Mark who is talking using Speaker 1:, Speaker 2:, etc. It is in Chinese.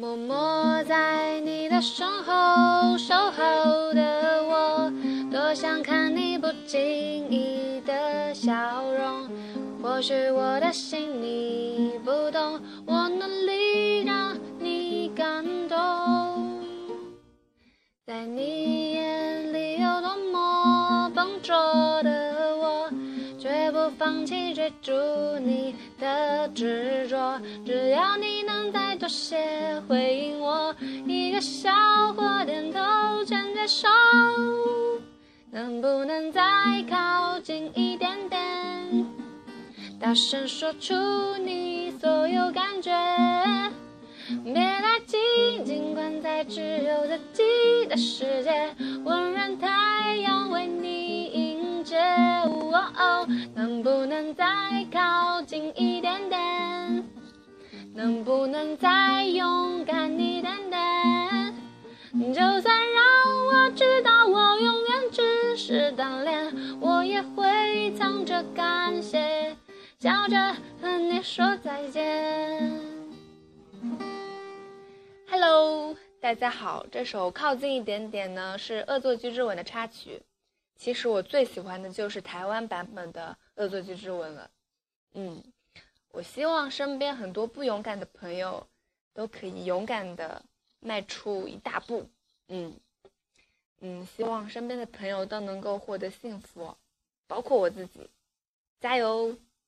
Speaker 1: 默默在你的身后守候的我，多想看你不经意的笑容。或许我的心你不懂，我努力让你感动。在你眼里有多么笨拙的我，不放弃追逐你的执着。只要你能再多些回应我，一个笑或点头全接受。能不能再靠近一点点？大声说出你所有感觉，别太近，尽管在只有自己的世界，温热太能不能再靠近一点点？能不能再勇敢一点点？就算让我知道我永远只是单恋，我也会藏着感谢，笑着和你说再见。Hello，大家好，这首《靠近一点点》呢是《恶作剧之吻》的插曲。其实我最喜欢的就是台湾版本的《恶作剧之吻》了。嗯，我希望身边很多不勇敢的朋友都可以勇敢的迈出一大步。嗯嗯，希望身边的朋友都能够获得幸福，包括我自己。加油！